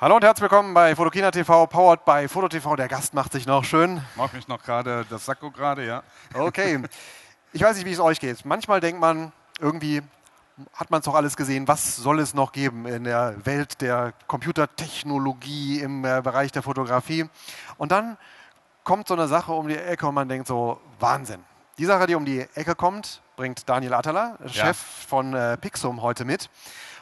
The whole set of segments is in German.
Hallo und herzlich willkommen bei Fotokina TV, powered by Foto TV. Der Gast macht sich noch schön. Macht mich noch gerade das Sakko gerade, ja. Okay. Ich weiß nicht, wie es euch geht. Manchmal denkt man, irgendwie hat man es doch alles gesehen. Was soll es noch geben in der Welt der Computertechnologie im äh, Bereich der Fotografie? Und dann kommt so eine Sache um die Ecke und man denkt so, Wahnsinn. Die Sache, die um die Ecke kommt, bringt Daniel Attala, Chef ja. von äh, Pixum, heute mit.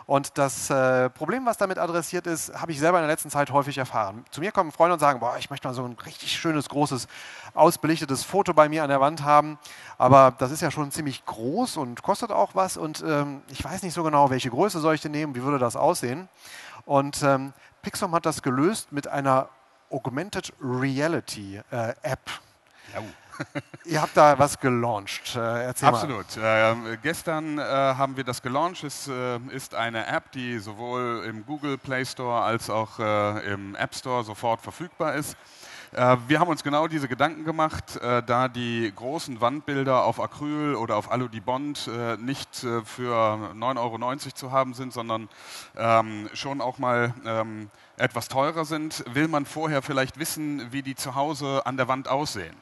Und das äh, Problem, was damit adressiert ist, habe ich selber in der letzten Zeit häufig erfahren. Zu mir kommen Freunde und sagen, boah, ich möchte mal so ein richtig schönes, großes, ausbelichtetes Foto bei mir an der Wand haben. Aber das ist ja schon ziemlich groß und kostet auch was. Und ähm, ich weiß nicht so genau, welche Größe soll ich denn nehmen, wie würde das aussehen. Und ähm, Pixum hat das gelöst mit einer Augmented Reality äh, App. Ja. Ihr habt da was gelauncht. Äh, erzähl Absolut. Äh, gestern äh, haben wir das gelauncht. Es äh, ist eine App, die sowohl im Google Play Store als auch äh, im App Store sofort verfügbar ist. Äh, wir haben uns genau diese Gedanken gemacht, da die großen Wandbilder auf Acryl oder auf Aludibond nicht für 9,90 Euro zu haben sind, sondern ähm, schon auch mal ähm, etwas teurer sind, will man vorher vielleicht wissen, wie die zu Hause an der Wand aussehen.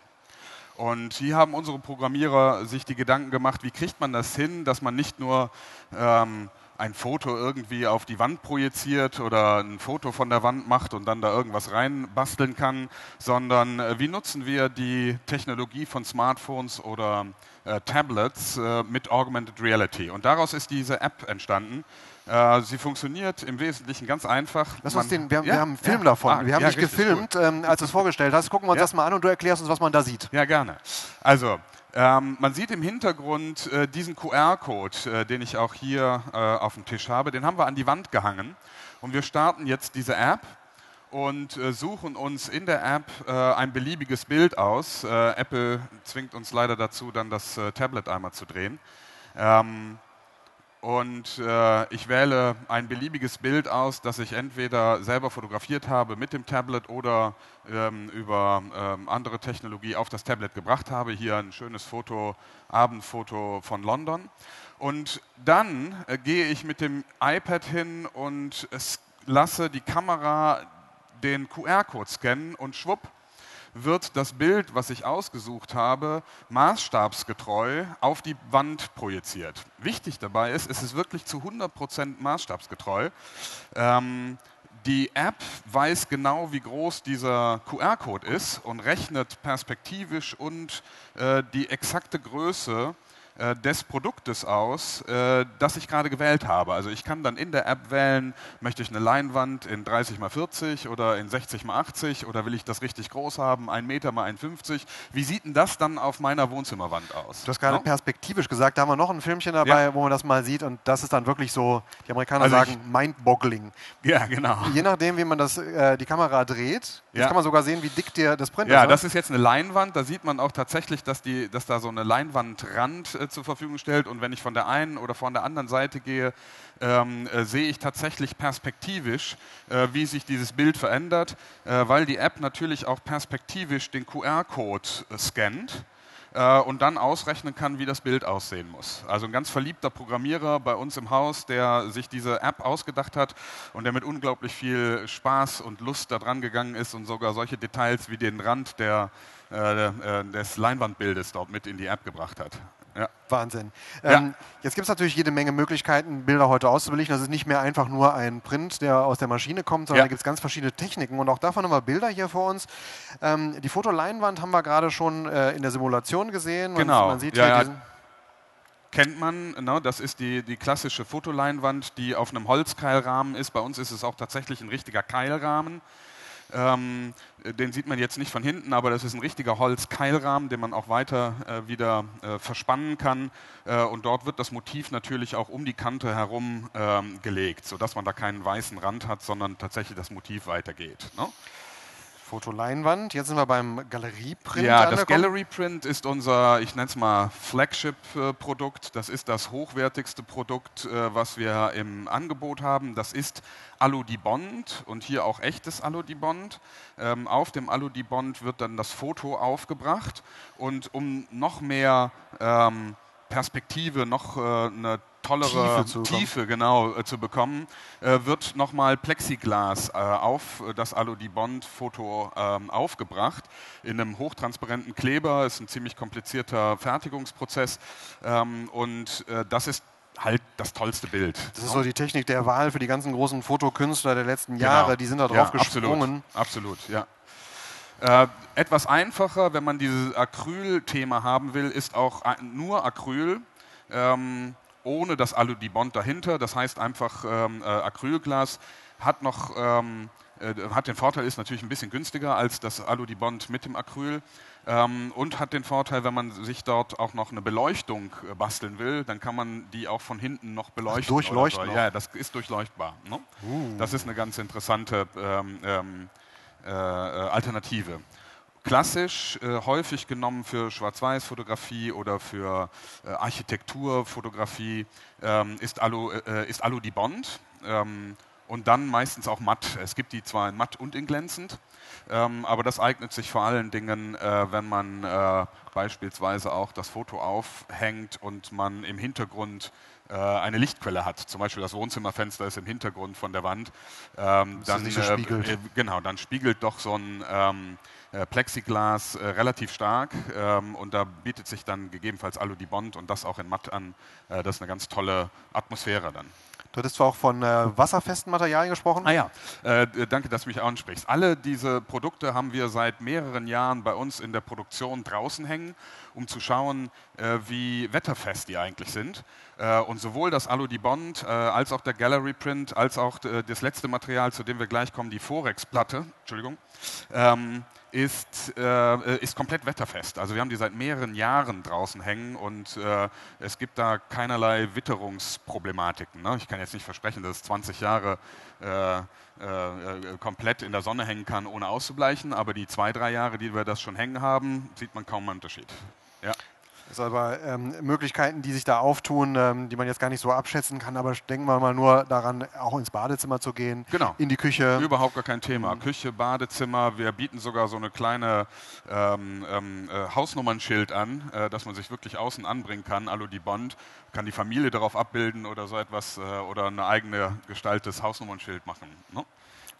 Und hier haben unsere Programmierer sich die Gedanken gemacht, wie kriegt man das hin, dass man nicht nur ähm, ein Foto irgendwie auf die Wand projiziert oder ein Foto von der Wand macht und dann da irgendwas reinbasteln kann, sondern äh, wie nutzen wir die Technologie von Smartphones oder äh, Tablets äh, mit Augmented Reality. Und daraus ist diese App entstanden. Äh, sie funktioniert im Wesentlichen ganz einfach. Lass uns den, wir, ja, wir haben einen Film ja, davon. Ah, wir haben ja, dich gefilmt, ähm, als du es vorgestellt hast. Gucken wir uns das mal an und du erklärst uns, was man da sieht. Ja, gerne. Also, ähm, man sieht im Hintergrund äh, diesen QR-Code, äh, den ich auch hier äh, auf dem Tisch habe. Den haben wir an die Wand gehangen. Und wir starten jetzt diese App und äh, suchen uns in der App äh, ein beliebiges Bild aus. Apple zwingt uns leider dazu, dann das Tablet einmal zu drehen. Ähm, und äh, ich wähle ein beliebiges Bild aus, das ich entweder selber fotografiert habe mit dem Tablet oder ähm, über ähm, andere Technologie auf das Tablet gebracht habe. Hier ein schönes Foto, Abendfoto von London. Und dann äh, gehe ich mit dem iPad hin und lasse die Kamera den QR-Code scannen und schwupp wird das Bild, was ich ausgesucht habe, maßstabsgetreu auf die Wand projiziert. Wichtig dabei ist, es ist wirklich zu 100% maßstabsgetreu. Ähm, die App weiß genau, wie groß dieser QR-Code ist und rechnet perspektivisch und äh, die exakte Größe äh, des Produktes aus, äh, das ich gerade gewählt habe. Also ich kann dann in der App wählen, möchte ich eine Leinwand in 30 x 40 oder in 60 x 80 oder will ich das richtig groß haben, 1 Meter mal 1,50. Wie sieht denn das dann auf meiner Wohnzimmerwand aus? Du hast gerade no? perspektivisch gesagt, da haben wir noch ein Filmchen dabei, ja. wo man das mal sieht und das ist dann wirklich so, die Amerikaner also sagen, mind-boggling. Ja, genau. Je nachdem, wie man das, äh, die Kamera dreht, ja. kann man sogar sehen, wie dick der, das Print ist. Ja, das ist jetzt eine Leinwand, da sieht man auch tatsächlich, dass, die, dass da so eine Leinwandrand äh, zur Verfügung stellt. Und wenn ich von der einen oder von der anderen Seite gehe, ähm, äh, sehe ich tatsächlich perspektivisch, äh, wie sich dieses Bild verändert, äh, weil die App natürlich auch perspektivisch den QR-Code äh, scannt und dann ausrechnen kann, wie das Bild aussehen muss. Also ein ganz verliebter Programmierer bei uns im Haus, der sich diese App ausgedacht hat und der mit unglaublich viel Spaß und Lust daran gegangen ist und sogar solche Details wie den Rand der, äh, des Leinwandbildes dort mit in die App gebracht hat. Ja. Wahnsinn. Ähm, ja. Jetzt gibt es natürlich jede Menge Möglichkeiten, Bilder heute auszubelichten. Das ist nicht mehr einfach nur ein Print, der aus der Maschine kommt, sondern ja. da gibt es ganz verschiedene Techniken. Und auch davon haben wir Bilder hier vor uns. Ähm, die Fotoleinwand haben wir gerade schon äh, in der Simulation gesehen. Genau. Man, sieht ja, hier kennt man, ne? das ist die, die klassische Fotoleinwand, die auf einem Holzkeilrahmen ist. Bei uns ist es auch tatsächlich ein richtiger Keilrahmen. Ähm, den sieht man jetzt nicht von hinten, aber das ist ein richtiger Holzkeilrahmen, den man auch weiter äh, wieder äh, verspannen kann. Äh, und dort wird das Motiv natürlich auch um die Kante herum ähm, gelegt, sodass man da keinen weißen Rand hat, sondern tatsächlich das Motiv weitergeht. Ne? Fotoleinwand. Jetzt sind wir beim Galerieprint. Ja, das Gallery Print ist unser, ich nenne es mal Flagship-Produkt. Das ist das hochwertigste Produkt, äh, was wir im Angebot haben. Das ist Aludibond und hier auch echtes Aludibond. Ähm, auf dem Aludibond wird dann das Foto aufgebracht und um noch mehr ähm, Perspektive, noch äh, eine tollere Tiefe zu Tiefe, genau, äh, zu bekommen, äh, wird nochmal Plexiglas äh, auf das Alu-Dibond-Foto ähm, aufgebracht in einem hochtransparenten Kleber. Ist ein ziemlich komplizierter Fertigungsprozess ähm, und äh, das ist halt das tollste Bild. Das ist so die Technik der Wahl für die ganzen großen Fotokünstler der letzten Jahre. Genau. Die sind da Ja, drauf gesprungen. Absolut, absolut ja. Äh, etwas einfacher, wenn man dieses Acryl-Thema haben will, ist auch ein- nur Acryl, ähm, ohne das Alu-Dibond dahinter. Das heißt einfach ähm, äh, Acrylglas hat noch ähm, äh, hat den Vorteil, ist natürlich ein bisschen günstiger als das Alu-Dibond mit dem Acryl ähm, und hat den Vorteil, wenn man sich dort auch noch eine Beleuchtung äh, basteln will, dann kann man die auch von hinten noch beleuchten. durchleuchten oder auch. so. Ja, das ist durchleuchtbar. Ne? Das ist eine ganz interessante ähm, ähm, äh, äh, Alternative. Klassisch, äh, häufig genommen für Schwarz-Weiß-Fotografie oder für äh, Architekturfotografie ähm, ist Alu, äh, ist Alu Dibond. Ähm, und dann meistens auch matt. Es gibt die zwar in matt und in glänzend, ähm, aber das eignet sich vor allen Dingen, äh, wenn man äh, beispielsweise auch das Foto aufhängt und man im Hintergrund äh, eine Lichtquelle hat. Zum Beispiel das Wohnzimmerfenster ist im Hintergrund von der Wand. Ähm, dann, so äh, spiegelt. äh, genau, dann spiegelt doch so ein ähm, äh, Plexiglas relativ stark ähm, und da bietet sich dann gegebenenfalls Alu Dibond und das auch in matt an. Das ist eine ganz tolle Atmosphäre dann. Du hattest zwar auch von äh, wasserfesten Materialien gesprochen. Ah ja, äh, danke, dass du mich ansprichst. Alle diese Produkte haben wir seit mehreren Jahren bei uns in der Produktion draußen hängen, um zu schauen, äh, wie wetterfest die eigentlich sind. Äh, und sowohl das Alu Dibond äh, als auch der Gallery Print, als auch äh, das letzte Material, zu dem wir gleich kommen, die Forex-Platte, Entschuldigung, ähm, ist, ist komplett wetterfest. Also wir haben die seit mehreren Jahren draußen hängen und es gibt da keinerlei Witterungsproblematiken. Ne? Ich kann jetzt nicht versprechen, dass es 20 Jahre komplett in der Sonne hängen kann, ohne auszubleichen, aber die zwei, drei Jahre, die wir das schon hängen haben, sieht man kaum einen Unterschied. Sind aber ähm, Möglichkeiten, die sich da auftun, ähm, die man jetzt gar nicht so abschätzen kann. Aber denken wir mal nur daran, auch ins Badezimmer zu gehen, Genau. in die Küche. Überhaupt gar kein Thema. Küche, Badezimmer, wir bieten sogar so eine kleine ähm, ähm, äh, Hausnummernschild an, äh, dass man sich wirklich außen anbringen kann, Alu die Bond, kann die Familie darauf abbilden oder so etwas äh, oder eine eigene gestaltetes Hausnummernschild machen. Ne?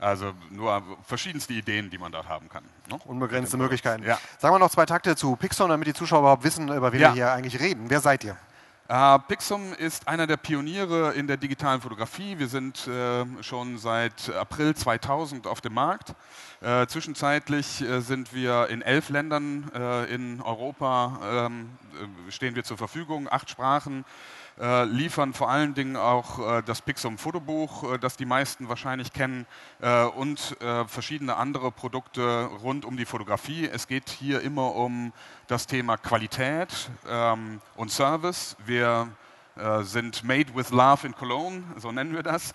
Also nur verschiedenste Ideen, die man dort haben kann. Ne? Unbegrenzte Möglichkeiten. Ja. Sagen wir noch zwei Takte zu Pixon, damit die Zuschauer überhaupt wissen, über wen Ja. wir hier eigentlich reden. Wer seid ihr? Äh, Pixum ist einer der Pioniere in der digitalen Fotografie. Wir sind äh, schon seit April 2000 auf dem Markt. Äh, zwischenzeitlich äh, sind wir in elf Ländern äh, in Europa, ähm, äh, stehen wir zur Verfügung, acht Sprachen. Äh, liefern vor allen Dingen auch äh, das Pixum Fotobuch, äh, das die meisten wahrscheinlich kennen, äh, und äh, verschiedene andere Produkte rund um die Fotografie. Es geht hier immer um das Thema Qualität ähm, und Service. Wir äh, sind Made with Love in Cologne, so nennen wir das,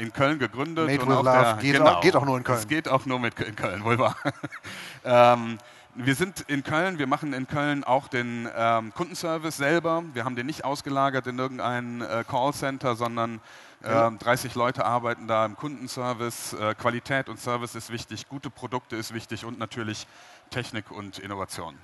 in Köln gegründet. Made und with auch Love der, geht genau, auch- geht auch nur in Köln. Es geht auch nur mit in Köln, wohl wahr. ähm, wir sind in Köln, wir machen in Köln auch den ähm, Kundenservice selber. Wir haben den nicht ausgelagert in irgendein äh, Callcenter, sondern Ja. ähm, 30 Leute arbeiten da im Kundenservice. Äh, Qualität und Service ist wichtig, gute Produkte ist wichtig und natürlich Technik und Innovation.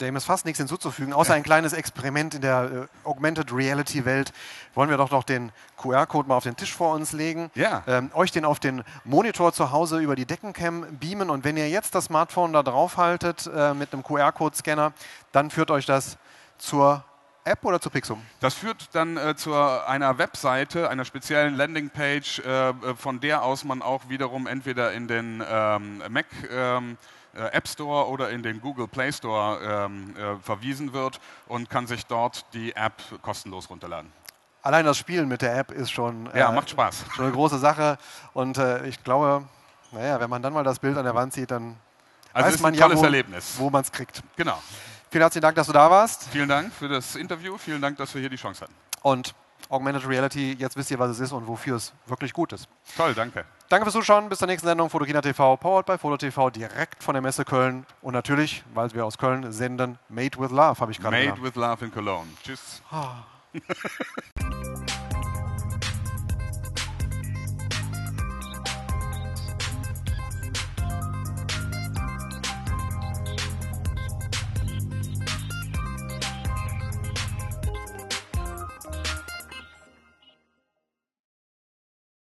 Dem ist fast nichts hinzuzufügen, außer ein kleines Experiment in der äh, Augmented Reality Welt. Wollen wir doch noch den QR-Code mal auf den Tisch vor uns legen, Ja. ähm, euch den auf den Monitor zu Hause über die Deckencam beamen und wenn ihr jetzt das Smartphone da drauf haltet äh, mit einem QR-Code-Scanner, dann führt euch das zur App oder zu Pixum? Das führt dann äh, zu einer Webseite, einer speziellen Landingpage, äh, äh, von der aus man auch wiederum entweder in den ähm, Mac ähm, äh, App Store oder in den Google Play Store ähm, äh, verwiesen wird und kann sich dort die App kostenlos runterladen. Allein das Spielen mit der App ist schon, Ja, macht Spaß. schon eine große Sache und ich glaube, naja, wenn man dann mal das Bild an der Wand sieht, dann Also weiß ist man ein ja, tolles wo, Erlebnis. wo man es kriegt. Genau. Vielen herzlichen Dank, dass du da warst. Vielen Dank für das Interview. Vielen Dank, dass wir hier die Chance hatten. Und Augmented Reality, jetzt wisst ihr, was es ist und wofür es wirklich gut ist. Toll, danke. Danke fürs Zuschauen. Bis zur nächsten Sendung Fotokina TV, powered by Foto TV, direkt von der Messe Köln. Und natürlich, weil wir aus Köln senden, Made with Love, habe ich gerade Made gesagt. with Love in Cologne. Tschüss.